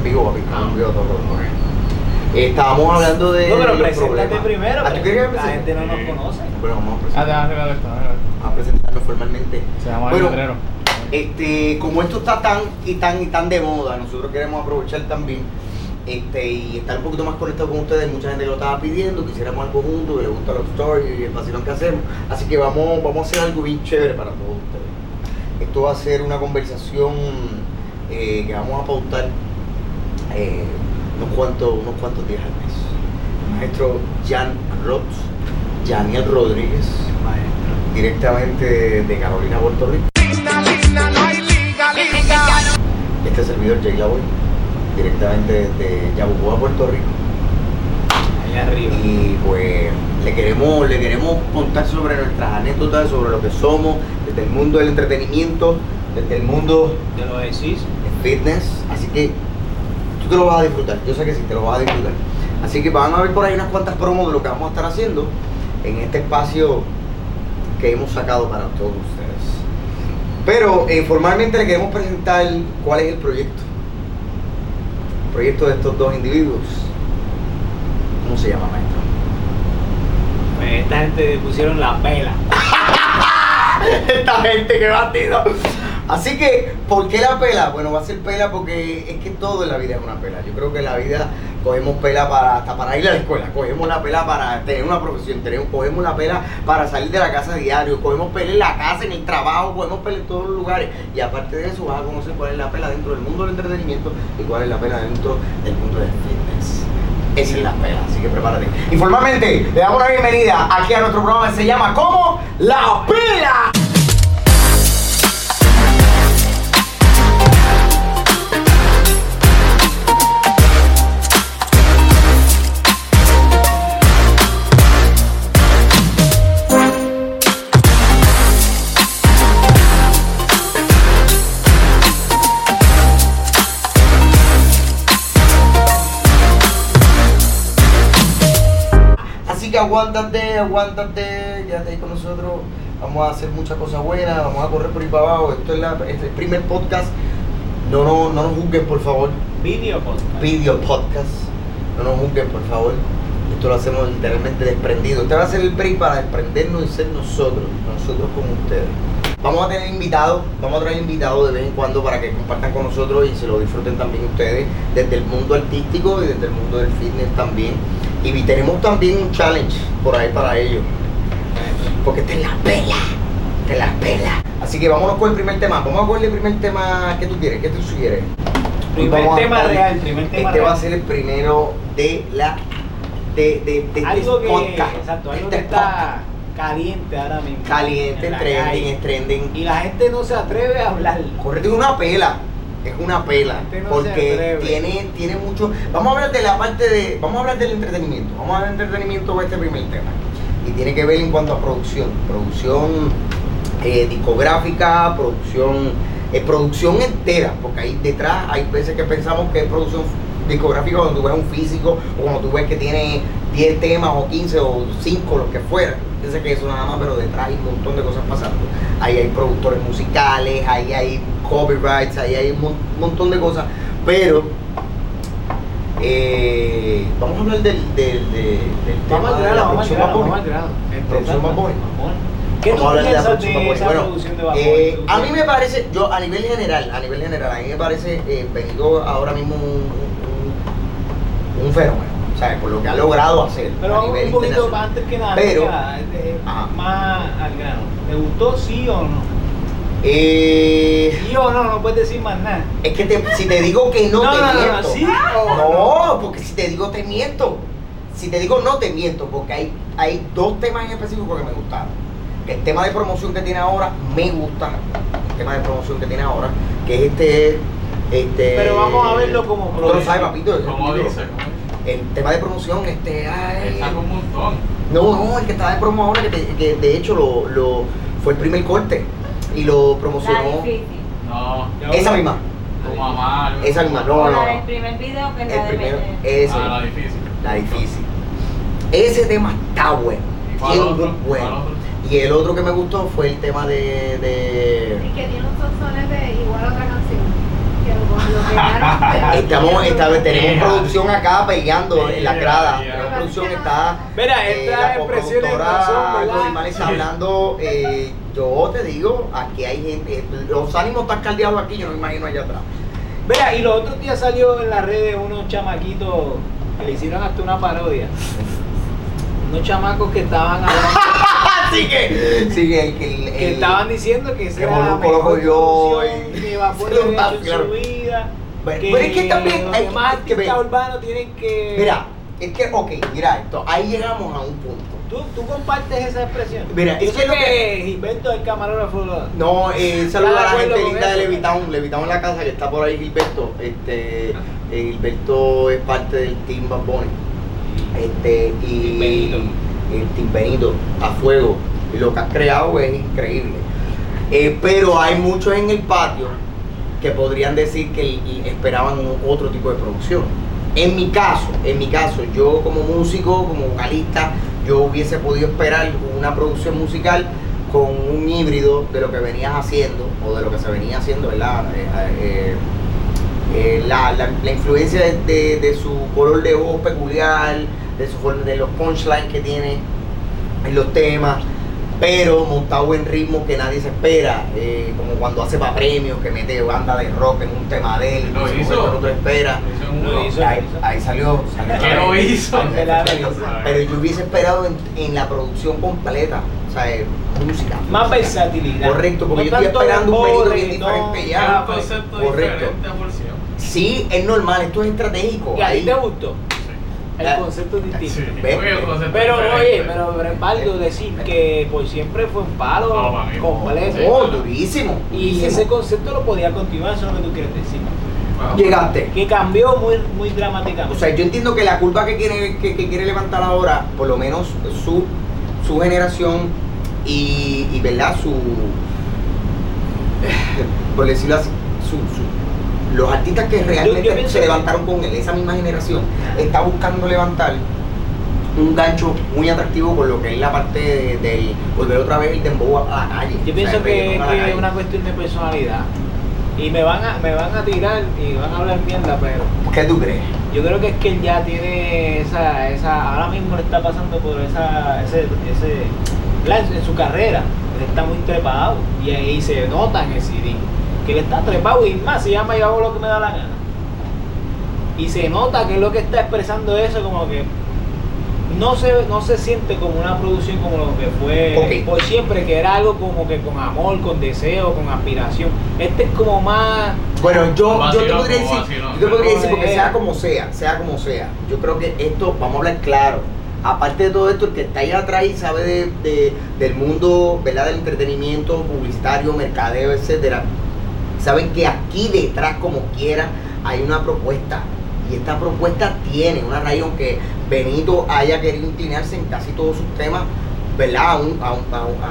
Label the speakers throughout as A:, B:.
A: en vivo, papi. Estamos en vivo todo. todo. Estábamos hablando de.
B: No, pero
A: los
B: preséntate
A: problemas.
B: primero.
A: Ah, ¿tú quieres que me
B: La
A: presente?
B: gente no nos conoce.
A: Bueno, vamos a
C: Ah, te vas a esto,
A: a presentarnos formalmente.
C: Se llama
A: Bueno,
C: el letrero.
A: Este, como esto está tan y tan y tan de moda, nosotros queremos aprovechar también este, y estar un poquito más conectado con ustedes. Mucha gente que lo estaba pidiendo, quisiéramos algo juntos, que les gusta los stories y el vacilón que hacemos. Así que vamos, vamos a hacer algo bien chévere para todos ustedes. Esto va a ser una conversación eh, que vamos a pautar eh, unos, cuantos, unos cuantos días al mes. El maestro Jan Roth, Janiel Rodríguez, directamente de Carolina, Puerto Rico. Este servidor Jay Lavoy, directamente de Yabucoa, Puerto Rico.
B: Allá arriba.
A: Y pues le queremos, le queremos contar sobre nuestras anécdotas, sobre lo que somos, desde el mundo del entretenimiento, desde el mundo
B: ¿Te lo decís?
A: del fitness. Así que te lo vas a disfrutar, yo sé que sí, te lo vas a disfrutar. Así que van a ver por ahí unas cuantas promos de lo que vamos a estar haciendo en este espacio que hemos sacado para todos ustedes. Pero eh, formalmente le queremos presentar cuál es el proyecto. El proyecto de estos dos individuos. ¿Cómo se llama, maestro?
B: Pues esta gente pusieron la pela.
A: Esta gente que batido. Así que, ¿por qué la pela? Bueno, va a ser pela porque es que todo en la vida es una pela. Yo creo que en la vida cogemos pela para, hasta para ir a la escuela, cogemos la pela para tener una profesión, tenemos, cogemos la pela para salir de la casa diario, cogemos pela en la casa, en el trabajo, cogemos pela en todos los lugares. Y aparte de eso, vas a conocer cuál es la pela dentro del mundo del entretenimiento y cuál es la pela dentro del mundo del fitness. Esa es la pela, así que prepárate. Y formalmente le damos una bienvenida aquí a nuestro programa que se llama ¿Cómo? La Pela. Así que aguántate, aguántate, ya ahí con nosotros. Vamos a hacer muchas cosas buenas, vamos a correr por ahí para abajo. Esto es, la, este es el primer podcast. No, no, no nos juzguen, por favor.
B: Video podcast.
A: Video podcast. No nos juzguen, por favor. Esto lo hacemos literalmente desprendido. Este va a ser el break para desprendernos y ser nosotros, nosotros con ustedes. Vamos a tener invitados, vamos a traer invitados de vez en cuando para que compartan con nosotros y se lo disfruten también ustedes desde el mundo artístico y desde el mundo del fitness también. Y tenemos también un challenge por ahí para ellos. Porque es la pela. Es la pela. Así que vámonos con el primer tema. Vamos a con el primer tema que tú quieres. ¿Qué tú sugieres?
B: Primer
A: vamos
B: tema real, primer tema
A: Este va a ser el primero de la de, de, de, de
B: Algo
A: este
B: que,
A: podcast.
B: exacto, algo
A: Este
B: que está caliente ahora mismo.
A: podcast. caliente,
B: en
A: trending, es trending.
B: Y la gente no se atreve a hablar.
A: Correcto, es una pela. Es una pela.
B: No se
A: porque tiene, tiene mucho. Vamos a hablar de la parte de. Vamos a hablar del entretenimiento. Vamos a hablar del entretenimiento con este primer tema. Y tiene que ver en cuanto a producción. Producción eh, discográfica, producción. eh, producción entera. Porque ahí detrás hay veces que pensamos que es producción discográfica cuando tú ves un físico o cuando tú ves que tiene 10 temas o 15 o 5, los que fueran. Piensa que eso nada más, pero detrás hay un montón de cosas pasando. Ahí hay productores musicales, ahí hay copyrights, ahí hay un mon- montón de cosas. Pero eh, vamos a hablar del, del, del, del tema de la producción Bad Bunny. Producción Bad Bunny.
B: ¿Qué tú
A: Vamos a hablar de la
B: piensas
A: producción
B: de
A: Bunny.
B: esa
A: Bueno,
B: producción de Bad Bunny?
A: eh,
B: ¿Tú
A: a mí me parece, yo a nivel general, a nivel general, a mí me parece eh, venido ahora mismo un, un, un fenómeno, ¿sabes? Por lo que ha logrado hacer
B: Pero
A: a nivel
B: un poquito
A: internacional.
B: antes que nada,
A: Pero-
B: antes que nada, eh,
A: Ajá.
B: más al grano. ¿Te gustó sí o no?
A: Eh,
B: Sí o no, no puedes decir más nada.
A: es que te- si te digo que no,
B: No,
A: te
B: no, no, no,
A: miento.
B: ¿sí o
A: No, porque si te digo te miento. Si te digo no te miento, porque hay, hay dos temas en específico que me gustaron. Que el tema de promoción que tiene ahora me gusta. El tema de promoción que tiene ahora, que es este. este
B: Pero vamos a verlo como producción.
A: sabes, papito.
C: Como dice,
A: El tema de promoción, este. ay,
C: dice. Saca un montón.
A: no, no, el que estaba de promo ahora, que, te- que de hecho lo, lo, fue el primer corte. Y lo
D: La
A: promocionó.
C: No.
A: Esa misma.
C: Tu mamá.
A: Esa misma, no, no.
D: La del primer video que
A: El
D: la de
A: primero. Ese.
C: Ah, la difícil.
A: La difícil. Ese tema está bueno. Bueno. Y el otro que me gustó fue el tema de. de
E: Y que tiene un sonsonete igual a otra canción. Que lo
D: lo quemaron.
A: Estamos, esta- tenemos
C: Yeah.
A: producción acá peleando en la
C: Yeah,
A: grada.
C: yeah.
A: Tenemos producción está.
B: Mira,
A: eh,
B: estas
A: la coproductora
B: ¿verdad?
A: Gorimar está hablando. eh, yo te digo, aquí hay gente. Los ánimos están caldeados aquí, yo no me imagino allá atrás.
B: Mira, y los otros días salió en las redes unos chamaquitos que le hicieron hasta una parodia. Unos chamacos que estaban hablando,
A: Así que, sí, que, el- que el-
B: que
A: el-
B: estaban diciendo que esa
A: que
B: era la
A: Molusco lo
B: mejor
A: cogió
B: producción
A: y-
B: que Vapor
A: se lo
B: había
A: está-
B: hecho en su vida. Que
A: pero es que también
B: los
A: hay
B: demás
A: que- que
B: urbanos tienen que...
A: Mira, es que, ok, mira esto, ahí llegamos a un punto.
B: ¿Tú, tú compartes esa expresión.
A: Mira, es
B: Yo
A: que
B: sé
A: lo que-
B: Gilberto el camarógrafo lo-
A: No, eh, saludo
B: ¿Estás
A: a la gente linda de? Levitown, Levitown en la casa que está por ahí Gilberto. Este, eh, Gilberto es parte del Team Bad Bunny. Este, y
B: Team Benito.
A: el Team Benito a fuego. Y lo que has creado es increíble. Eh, pero hay muchos en el patio que podrían decir que esperaban otro tipo de producción. En mi caso, en mi caso, yo como músico, como vocalista, yo hubiese podido esperar una producción musical con un híbrido de lo que venías haciendo o de lo que se venía haciendo, ¿verdad? Eh, eh, eh, la, la- influencia de, de- de su color de voz peculiar, de, su, de los punchlines que tiene en los temas, pero montado en ritmo que nadie se espera, eh, como cuando hace para premios, que mete banda de rock en un tema de él, que se
C: hizo.
A: no te espera.
B: Lo hizo.
A: Ahí, ahí salió, salió.
C: ¿Qué lo hizo?
A: Pero yo hubiese esperado en, en la producción completa, o sea, eh, música.
B: Más
A: música.
B: versatilidad.
A: Correcto, porque yo
B: No
A: estoy esperando un periodo bien diferente ya.
C: concepto
A: Correcto.
C: diferente.
A: Sí, es normal, esto es estratégico.
B: ¿Y a ti
A: ahí.
B: te gustó? El
A: Ah,
B: concepto es distinto.
C: Sí, el
B: Pero oye, pero, pero es válido decir que por siempre fue un palo
C: No, para mí,
B: completo.
A: Oh, durísimo.
B: Y
A: durísimo.
B: ese concepto lo podía continuar, eso es lo que tú quieres decir.
A: Llegaste.
B: Que cambió muy, muy dramáticamente.
A: O sea, yo entiendo que la culpa que quiere, que, que quiere levantar ahora, por lo menos su, su generación y, y, ¿verdad? Su, por decirlo así, su, su- los artistas que realmente
B: yo
A: se levantaron con él, esa misma generación, está buscando levantar un gancho muy atractivo con lo que es la parte de- del volver otra vez el dembow a la calle.
B: Yo
A: O
B: pienso
A: sea,
B: que, es una cuestión de personalidad. Y me van a, me van a tirar y van a hablar mierda, pero
A: ¿Qué tú crees?
B: yo creo que es que él ya tiene esa, esa, ahora mismo le está pasando por esa, ese, ese, en su carrera, él está muy trepado y ahí se nota en el CD, que él está trepado y más, se llama yo hago lo que me da la gana. Y se nota que es lo que está expresando eso como que no se, no se siente como una producción como lo que fue por siempre, que era algo como que con amor, con deseo, con aspiración. Este es como más
A: Bueno, yo, yo te podría decir,
C: vacilón.
A: yo te podría decir, porque
B: Eh.
A: sea como sea, sea como sea, yo creo que esto, vamos a hablar claro, aparte de todo esto, el que está ahí atrás y sabe de, de- del mundo, ¿verdad? Del entretenimiento, publicitario, mercadeo, etcétera, saben que aquí detrás, como quiera, hay una propuesta. Y esta propuesta tiene una raíz, aunque Benito haya querido inclinarse en casi todos sus temas, ¿verdad?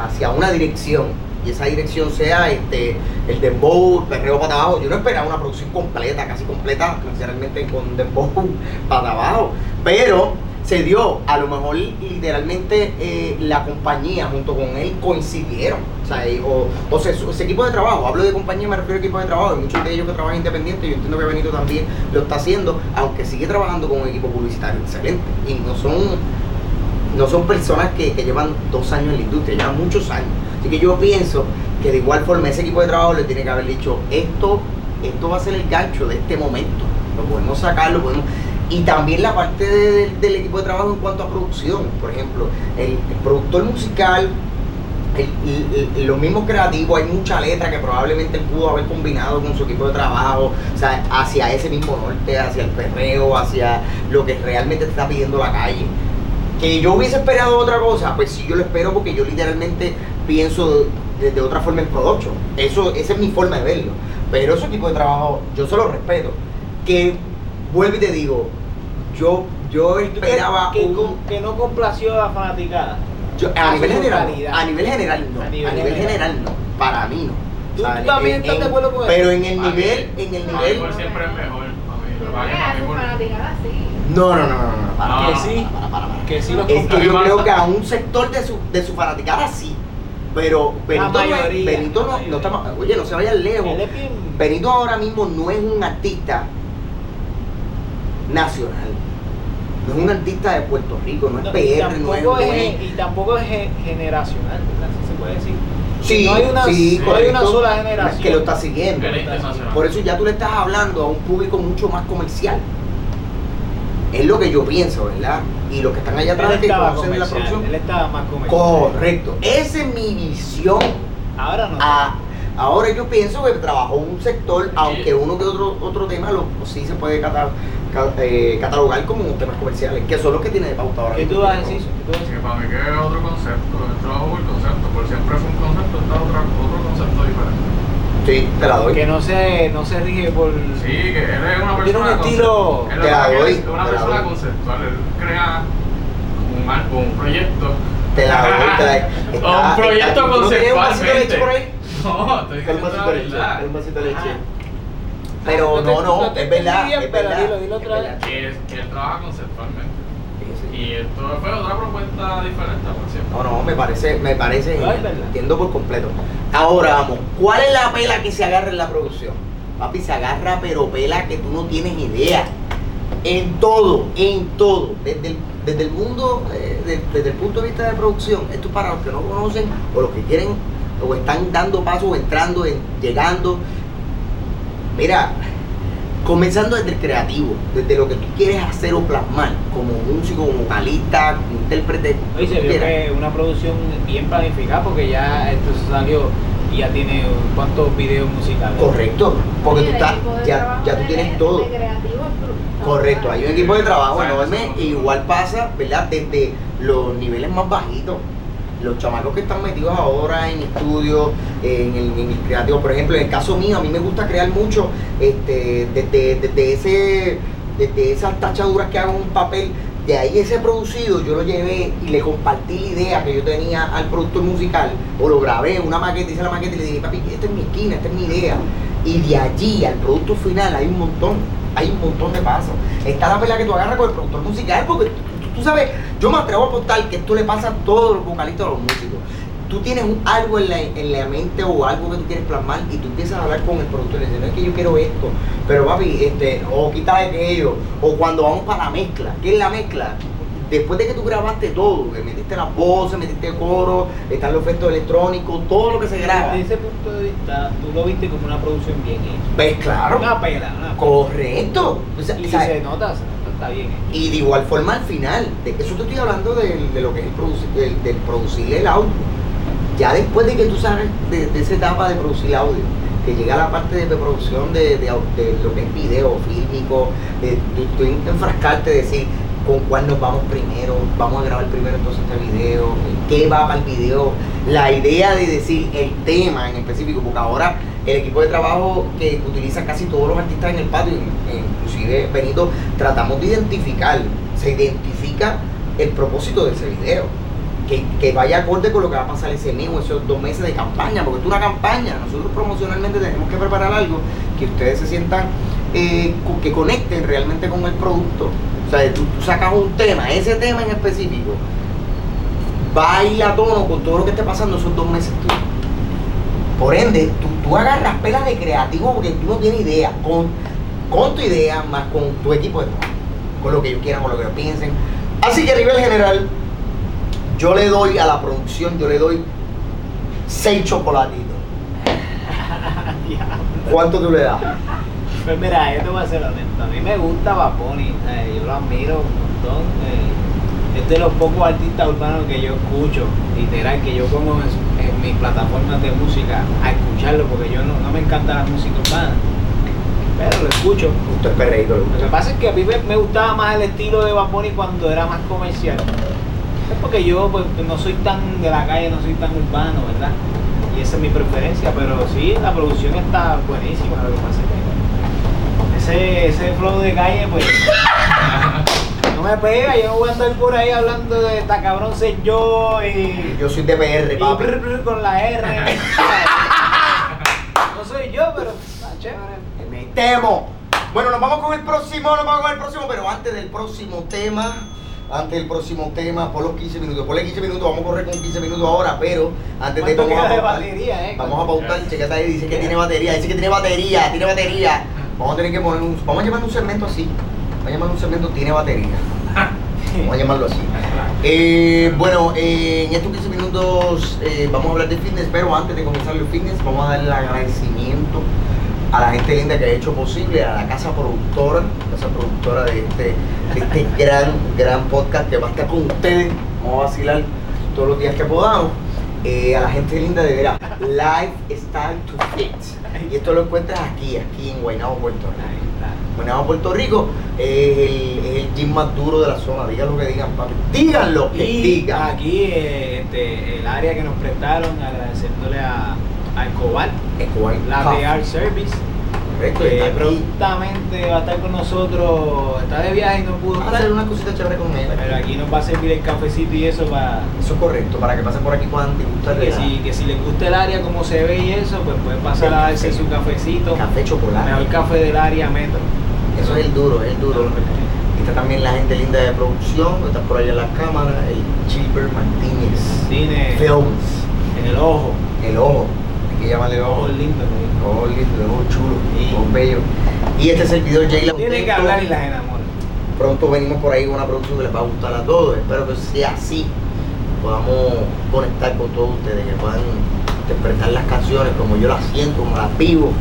A: Hacia una dirección. Y esa dirección sea este, el dembow, el perreo para abajo. Yo no esperaba una producción completa, casi completa, literalmente con dembow para abajo. Pero se dio, a lo mejor literalmente eh, la compañía junto con él coincidieron. O sea, o, o sea, ese equipo de trabajo, hablo de compañía, me refiero a equipo de trabajo, hay muchos de ellos que trabajan independiente, yo entiendo que Benito también lo está haciendo, aunque sigue trabajando con un equipo publicitario excelente. Y no son, no son personas que, que llevan dos años en la industria, llevan muchos años. Así que yo pienso que de igual forma ese equipo de trabajo le tiene que haber dicho, esto, esto va a ser el gancho de este momento, lo podemos sacar, lo podemos... Y también la parte de- del equipo de trabajo en cuanto a producción, por ejemplo, el, productor musical, el- el- los mismos creativos, hay mucha letra que probablemente él pudo haber combinado con su equipo de trabajo, o sea, hacia ese mismo norte, hacia el perreo, hacia lo que realmente te está pidiendo la calle. Que yo hubiese esperado otra cosa, pues sí, yo lo espero porque yo literalmente pienso de, otra forma en production. Eso, esa es mi forma de verlo. Pero ese tipo de trabajo, yo se lo respeto. Que vuelvo y te digo, yo, yo
B: ¿Tú crees
A: esperaba
B: que,
A: un-
B: con- que no complació a la fanaticada.
A: yo-
B: a
A: a nivel general,
B: totalidad.
A: a nivel general no,
B: A
A: a
B: nivel
A: nivel,
B: general.
A: general no, para mí no.
B: ¿Tú- tú también estás de acuerdo con eso?
A: Pero en el nivel, en el
C: para mí
A: nivel,
C: por siempre es mejor.
A: no, no, no, no, no, para,
C: No.
B: que
A: para,
B: sí,
A: para, para, para.
B: que sí los
A: Es que yo creo que a un sector de su, de su fanaticada sí, pero Benito, no, Benito no, no oye, no se vayan lejos. Benito ahora mismo no es un artista nacional. No es un artista de Puerto Rico, no es
B: No, y
A: PR, no es,
B: tampoco
A: no
B: es,
A: es-
B: y tampoco es ge- generacional, ¿verdad? Si se puede decir.
A: Sí,
B: no hay una,
A: sí,
B: no hay una sola generación.
A: que lo está siguiendo. Por eso ya tú le estás hablando a un público mucho más comercial. Es lo que yo pienso, ¿verdad? Y los que están allá atrás que conocen la producción.
B: él estaba más comercial.
A: Correcto. Esa es mi visión.
B: Ahora no.
A: a- ahora yo pienso que trabajó un sector, aunque uno que otro otro tema lo sí se puede cata- ca- eh, catalogar como temas comerciales, que son los que tiene de pauta ahora.
B: ¿Qué tú vas a decir? ¿Qué tú vas a
C: Que
B: decir?
C: para mí que es otro concepto, el trabajo por concepto, por siempre fue un concepto, está otro, otro concepto diferente.
A: Sí, te la doy.
B: Que no se, no se rige por.
C: Sí, que él es una persona
B: Tiene un estilo-
C: conceptual. Él
A: Te la doy,
C: es una
A: te
C: persona
A: doy.
C: conceptual, él crea un, al- un proyecto.
A: Te la doy, te la
C: O un proyecto
A: ¿tú no tienes un vasito de leche por ahí?
C: No, estoy diciendo la verdad.
A: un vasito de leche. Pero
B: No te-
A: no, no,
B: te
A: es verdad,
B: bien,
A: es verdad.
B: dilo, dilo otra vez.
C: Que, es- que él trabaja conceptualmente.
A: Sí, sí.
C: Y esto fue otra propuesta diferente, por cierto.
A: No, no, me parece, me parece,
B: No,
A: entiendo por completo. Ahora vamos, ¿cuál es la pela que se agarra en la producción? Papi, se agarra pero pela que tú no tienes idea. En todo, en todo. Desde el, desde el mundo, eh, de- desde el punto de vista de producción, esto es para los que no conocen o los que quieren o están dando pasos o entrando, en, llegando. Mira, comenzando desde el creativo, desde lo que tú quieres hacer o plasmar, como músico, como vocalista, como intérprete.
B: Oye, se vio que una producción bien planificada porque ya esto salió y ya tiene cuántos videos musicales.
A: Correcto, porque tú estás, ya, ya tú tienes todo. Correcto, hay un equipo de trabajo enorme, e igual pasa, ¿verdad? Desde los niveles más bajitos. Los chamacos que están metidos ahora en estudios, en el, en creativo, por ejemplo, en el caso mío, a mí me gusta crear mucho este, desde, desde, ese, desde esas tachaduras que hago en un papel, de ahí ese producido yo lo llevé y le compartí la idea que yo tenía al productor musical, o lo grabé una maqueta, hice la maqueta y le dije, papi, esta es mi esquina, esta es mi idea. Y de allí al producto final hay un montón, hay un montón de pasos. Está la pelea que tú agarras con el productor musical, porque tú, sabes, yo me atrevo a apostar que esto le pasa a todos los vocalistas o los músicos. Tú tienes un- algo en la, en la mente o algo que tú quieres plasmar y tú empiezas a hablar con el productor y le dices, no es que yo quiero esto, pero papi, este, o quita aquello, o cuando vamos para la mezcla, ¿qué es la mezcla? Después de que tú grabaste todo, que metiste las voces, metiste el coro, están los efectos electrónicos, todo lo que se graba.
B: Desde ese punto de vista, tú lo viste como una producción bien hecha.
A: ¿Ves? Claro.
B: Una pela, una pela.
A: Correcto. O sea,
B: Y se nota, bien.
A: Y de igual forma al final, de eso te estoy hablando de, lo que es el producir, del, producir el audio. Ya después de que tú sabes de, esa etapa de producir audio, que llega la parte de, producción de, lo que es video, fílmico, de, tú enfrascarte, decir con cuál nos vamos primero, vamos a grabar primero entonces este video, qué va para el video, la idea de decir el tema en específico, porque ahora el equipo de trabajo que utiliza casi todos los artistas en el patio, in- inclusive Benito, tratamos de identificar, se identifica el propósito de ese video. Que, que vaya acorde con lo que va a pasar ese mismo, esos dos meses de campaña, porque es una campaña. Nosotros promocionalmente tenemos que preparar algo que ustedes se sientan, eh, que conecten realmente con el producto. O sea, tú, tú sacas un tema, ese tema en específico, va a ir a tono con todo lo que esté pasando esos dos meses tú. Por ende, tú, tú agarras pelas de creativo porque tú no tienes idea, con, con tu idea más con tu equipo de trabajo, con lo que ellos quieran, con lo que ellos piensen. Así que a nivel general, yo le doy a la producción, yo le doy seis chocolatitos. ¿Cuánto tú le das?
B: Pues mira, te voy a ser honesto. A mí me gusta Bad Bunny, eh, yo lo admiro un montón. eh, es de los pocos artistas urbanos que yo escucho, literal, que yo pongo en, su- mis plataformas de música a escucharlo, porque yo no, no me encanta la música urbana, pero lo escucho.
A: Usted es perreíto, le
B: Lo que pasa es que a mí me, gustaba más el estilo de Bad Bunny cuando era más comercial. Es porque yo pues, no soy tan de la calle, no soy tan urbano, ¿verdad? Y esa es mi preferencia, pero sí, la producción está buenísima. Lo que pasa es que ese, ese flow de calle, pues, me pega. Yo no voy a andar por ahí hablando de esta cabrón ser yo y,
A: Yo soy de PR,
B: y
A: papi.
B: brr, brr con la R. no soy yo, pero está chévere.
A: Me temo. Bueno, nos vamos con el próximo, nos vamos con el próximo, pero antes del próximo tema, antes del próximo tema, por los 15 minutos. Ponle 15 minutos, vamos a correr con 15 minutos ahora, pero antes de
B: ¿Cuánto
A: vamos a
B: queda de
A: pautar.
B: batería, eh?
A: Vamos a pautar, checate ahí, dice que tiene batería, dice que tiene batería, tiene batería. Vamos a tener que poner un, vamos a llamar un segmento así. Vamos a llamar un segmento tiene batería. Vamos a llamarlo así. Eh, bueno, eh, en estos 15 minutos eh, vamos a hablar de fitness, pero antes de comenzar el fitness vamos a darle el agradecimiento a la gente linda que ha hecho posible, a la casa productora, casa productora de este, de este gran, gran podcast que va a estar con ustedes. Vamos a vacilar todos los días que podamos. Eh, a la gente linda de veras, Lifestyle to Fit. Y esto lo encuentras aquí, aquí en Guaynabo, Puerto Rico. Guaynabo, Puerto Rico es el, es el gym más duro de la zona. Digan lo que digan, papi. Digan lo que
B: Y
A: digan.
B: aquí eh, este, el área que nos prestaron, agradeciéndole a, a Escobar,
A: Escobar
B: la
A: Coffee.
B: PR Service,
A: Correcto,
B: que
A: está
B: prontamente va a estar con nosotros, está de viaje y no pudo
A: a hacer una cosita chévere con él.
B: pero aquí nos va a servir el cafecito y eso para
A: Eso es correcto, para que pasen por aquí puedan degustar
B: que
A: la-
B: si, que si les gusta el área como se ve y eso, pues pueden pasar a darse su cafecito,
A: café chocolate.
B: mejor café del área metro.
A: Eso es el duro, es el duro. Y está también la gente linda de producción, está por allá en las cámaras, el Chilber Martínez.
B: Cine
A: Films,
B: en el ojo,
A: el ojo, hay que llamarle ojo.
B: ojo lindo.
A: Ojo lindo, ojo chulo,
B: Sí.
A: ojo bello. Y este servidor Jayla.
B: Tiene que hablar y las enamora.
A: Pronto venimos por ahí con una producción que les va a gustar a todos. Espero que sea así. Podamos conectar con todos ustedes, que puedan interpretar las canciones como yo las siento, como las vivo.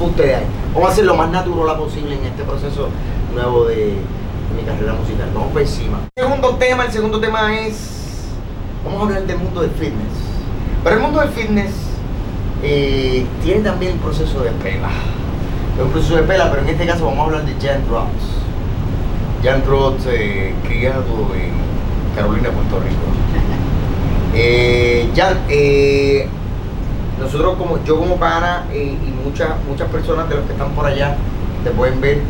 A: Ustedes. Vamos a hacer lo más natural posible en este proceso nuevo de, de mi carrera musical. Vamos por encima. Segundo tema, el segundo tema es. Vamos a hablar del mundo del fitness. Pero el mundo del fitness eh, tiene también el proceso de pela. Es un proceso de pela, pero en este caso vamos a hablar de Jan Ross. Jan Roth, eh, criado en Carolina, Puerto Rico. Eh, Jan, nosotros como yo como pana y muchas muchas personas de los que están por allá te pueden ver,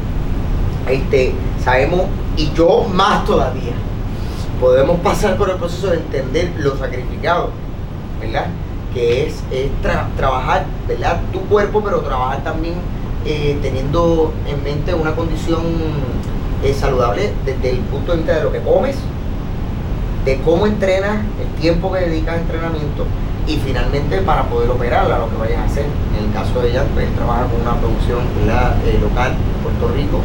A: este, sabemos y yo más todavía podemos pasar por el proceso de entender lo sacrificado, ¿verdad? Que es, es tra- trabajar, ¿verdad? Tu cuerpo, pero trabajar también eh, teniendo en mente una condición eh, saludable desde el punto de vista de lo que comes, de cómo entrenas, el tiempo que dedicas a entrenamiento y finalmente para poder operar a lo que vayas a hacer. En el caso de ella, pues trabaja con una producción. Eh, local en Puerto Rico,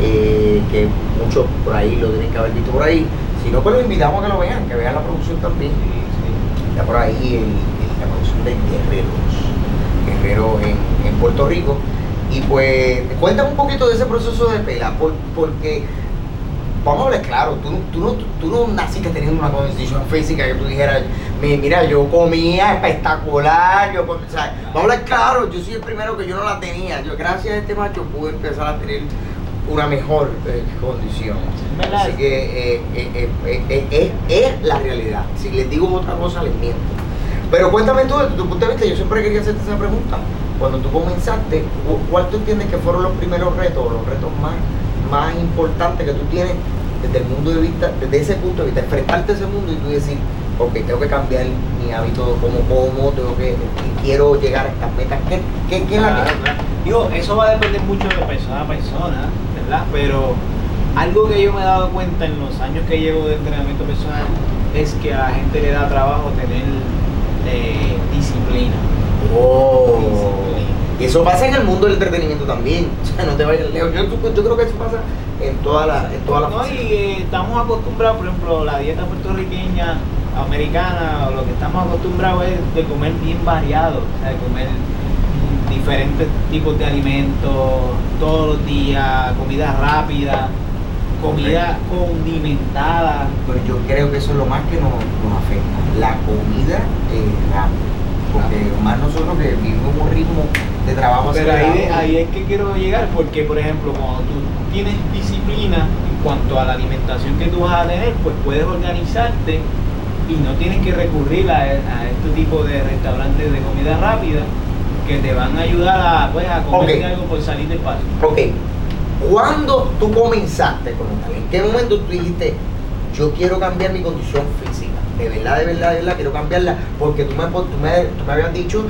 A: eh, que muchos por ahí lo tienen que haber visto por ahí. Si no, pues los invitamos a que lo vean, que vean la producción también. Está por ahí el- el- la producción de Guerreros, Guerreros en, en Puerto Rico. Y pues, cuéntame un poquito de ese proceso de pela, por- porque, vamos a hablar claro, tú, tú, no, tú no naciste teniendo una condición física que tú dijeras, "Mi- mira, yo comía espectacular, yo com-", o sea, vamos a hablar claro, yo soy el primero que yo no la tenía, yo gracias a este macho pude empezar a tener una mejor eh, condición. Así que eh, eh, es, la realidad. Si les digo otra cosa, les miento. Pero cuéntame tú, desde tu punto de vista, yo siempre quería hacerte esa pregunta. Cuando tú comenzaste, cu- ¿cuál tú entiendes que fueron los primeros retos, los retos más, más importantes que tú tienes desde el mundo de vista, desde ese punto de vista, enfrentarte a ese mundo y tú decir, ok, tengo que cambiar mi hábito, como como, tengo que, quiero llegar a estas metas. ¿Qué, qué, qué es la
B: claro. Digo, eso va a depender mucho de persona a persona, ¿verdad? Pero algo que yo me he dado cuenta en los años que llevo de entrenamiento personal es que a la gente le da trabajo tener eh, disciplina.
A: Oh.
B: Disciplina.
A: Y eso pasa en el mundo del entretenimiento también. O sea, no te vayas lejos. Yo, yo creo que eso pasa en toda la, en toda la
B: No, y eh, estamos acostumbrados, por ejemplo, la dieta puertorriqueña, americana, o lo que estamos acostumbrados es de comer bien variado, o sea, de comer diferentes tipos de alimentos todos los días, comida rápida, comida condimentada.
A: Pero yo creo que eso es lo más que nos, nos afecta. La comida eh, rápida. Porque más nosotros que vivimos un ritmo de trabajo
B: Pero ahí, ahí es que quiero llegar, porque por ejemplo, cuando tú tienes disciplina en cuanto a la alimentación que tú vas a tener, pues puedes organizarte y no tienes que recurrir a, a este tipo de restaurantes de comida rápida que te van a ayudar a, pues, a comer algo por salir del paso.
A: Ok, ¿cuándo tú comenzaste como tal? ¿En qué momento tú dijiste, yo quiero cambiar mi condición física? De verdad, de verdad, de verdad, quiero cambiarla. Porque tú me, tú me, tú me habías dicho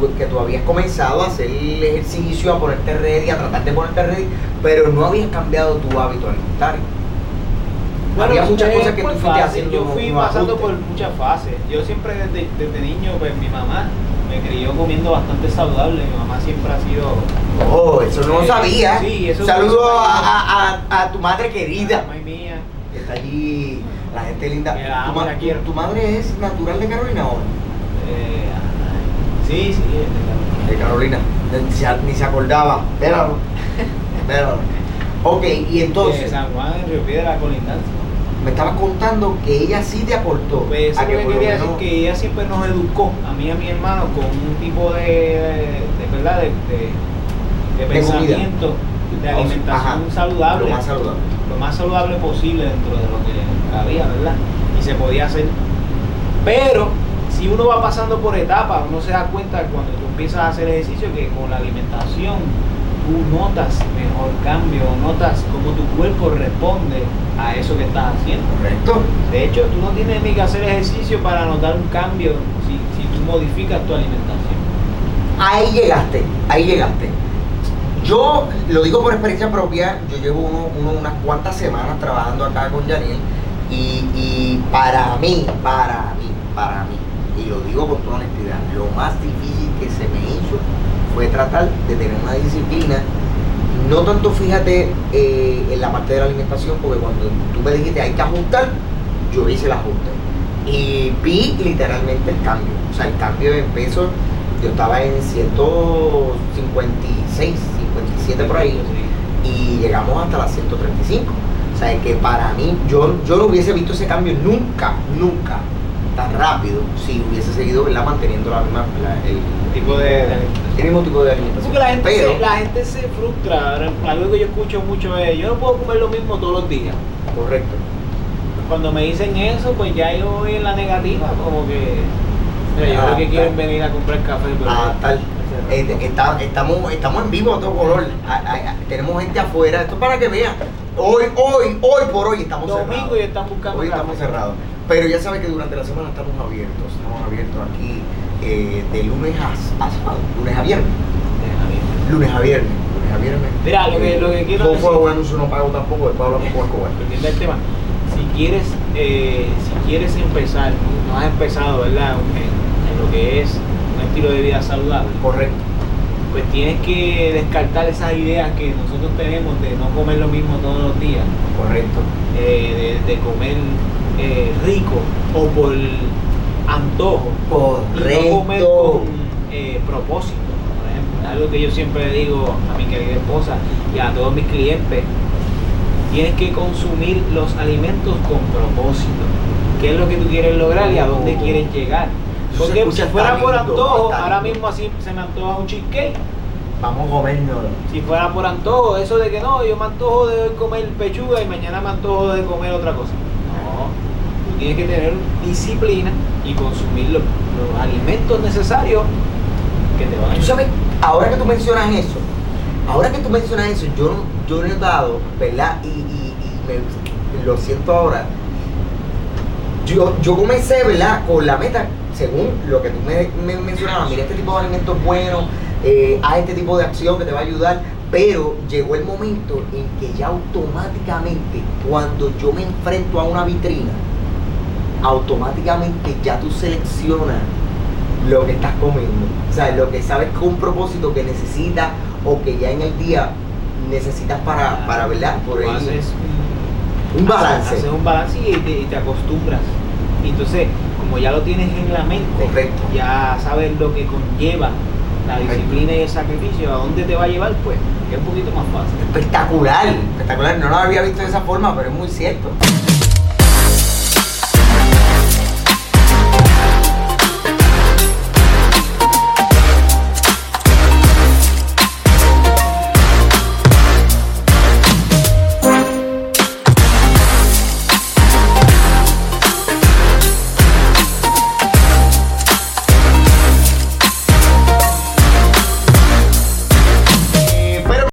A: tú- que tú habías comenzado a hacer el ejercicio, a ponerte ready, a tratar de ponerte ready, pero no habías cambiado tu hábito alimentario. Había muchas cosas que tú fuiste haciendo.
B: Yo fui pasando por muchas fases. Yo siempre desde, desde niño, pues mi mamá me crió comiendo bastante saludable. Mi mamá siempre ha sido.
A: Oh, eso no lo sabía.
B: sí, eso
A: Saludo
B: no
A: a, a- tu madre querida.
B: Mamá mía.
A: que está allí, la gente linda.
B: La
A: ¿Tu, ma-
B: quiero.
A: madre es natural de Carolina o
B: Eh, sí, sí. es de
A: de Carolina? Ni se, ni se acordaba. Espéralo. Espéralo. Ok, y
B: de
A: entonces,
B: San Juan, en Río Piedra, colindancia.
A: Me estabas contando que ella sí te aportó.
B: Pues eso
A: a
B: que
A: lo
B: quería decir, que ella siempre nos educó, a mí y a mi hermano, con un tipo de, de, verdad, de, de, de
A: De
B: pensamiento, de
A: Ajá,
B: alimentación saludable,
A: Lo más saludable.
B: lo más saludable posible dentro de lo que había, ¿verdad? Y se podía hacer. Pero si uno va pasando por etapas, uno se da cuenta cuando tú empiezas a hacer ejercicio que con la alimentación tú notas mejor cambio, notas cómo tu cuerpo responde a eso que estás haciendo.
A: Correcto.
B: De hecho, tú no tienes ni que hacer ejercicio para notar un cambio si, si tú modificas tu alimentación.
A: Ahí llegaste, ahí llegaste. Yo lo digo por experiencia propia, yo llevo uno- uno- unas cuantas semanas trabajando acá con Janil y, y para mí, para mí, para mí, y lo digo con toda honestidad, lo más difícil que se me hizo fue tratar de tener una disciplina, no tanto fíjate eh, en la parte de la alimentación, porque cuando tú me dijiste hay que ajustar, yo hice el ajuste y vi literalmente el cambio, o sea, el cambio en peso yo estaba en 156, 57 por ahí y llegamos hasta las 135. O sea, que para mí, yo, yo no hubiese visto ese cambio nunca, nunca tan rápido si hubiese seguido ¿verdad? manteniendo la misma, la- el,
B: Tipo de- de
A: el mismo tipo de alimentación.
B: Porque la gente,
A: Pero,
B: se, la gente se frustra. Algo que yo escucho mucho es, yo no puedo comer lo mismo todos los días.
A: correcto.
B: Cuando me dicen eso, pues ya yo voy en la negativa, como que... Yo
A: Ah,
B: creo que quieren
A: tal.
B: venir a comprar café, pero...
A: Ah, tal. Eh, está- estamos, estamos en vivo a todo color. Ah, ah, ah, tenemos gente afuera. Esto es para que vean. Hoy, hoy, hoy por hoy estamos
B: Domingo
A: cerrados.
B: y están buscando
A: Hoy
B: café.
A: estamos cerrados. Pero ya sabes que durante la semana estamos abiertos. Estamos abiertos aquí eh, de lunes a, a sábado, lunes a viernes. Lunes a viernes. Lunes a viernes.
B: Mira, lo que- lo que quiero
A: No
B: decir-
A: un anuncio, no pago tampoco. Después hablamos con Escobar.
B: El tema. Si quieres, eh, si quieres empezar, no, no has empezado, ¿verdad? En, en lo que es un estilo de vida saludable,
A: Correcto.
B: pues tienes que descartar esas ideas que nosotros tenemos de no comer lo mismo todos los días,
A: Correcto.
B: eh, de, de comer eh, rico o por antojo y no comer
A: Correcto.
B: con eh, propósito. Por ejemplo, algo que yo siempre digo a mi querida esposa y a todos mis clientes, tienes que consumir los alimentos con propósito. ¿Qué es lo que tú quieres lograr y a dónde
A: Oh.
B: quieres llegar? Porque si fuera por antojo, ahora mismo así se me antoja un cheesecake.
A: Vamos a comérnoslo.
B: Si fuera por antojo, eso de que no, yo me antojo de hoy comer pechuga y mañana me antojo de comer otra cosa. Tienes que tener disciplina y consumir los, los alimentos necesarios que te van a
A: Tú sabes, ahora que tú mencionas eso, ahora que tú mencionas eso, yo, yo he notado, ¿verdad? Y, y- y me- lo siento ahora. Yo, yo comencé, ¿verdad? Con la meta, según lo que tú me, me mencionabas, mira este tipo de alimentos buenos, eh, haz este tipo de acción que te va a ayudar, pero llegó el momento en que ya automáticamente, cuando yo me enfrento a una vitrina, automáticamente ya tú seleccionas lo que estás comiendo. O sea, lo que sabes con un propósito que necesitas o que ya en el día necesitas para, para ¿verdad? Por ahí.
B: haces
A: Un balance.
B: Haces un balance y te, y te acostumbras. Y entonces, como ya lo tienes en la mente,
A: Correcto.
B: ya sabes lo que conlleva la disciplina y el sacrificio, a dónde te va a llevar, pues es un poquito más fácil.
A: Espectacular, espectacular. No lo había visto de esa forma, pero es muy cierto.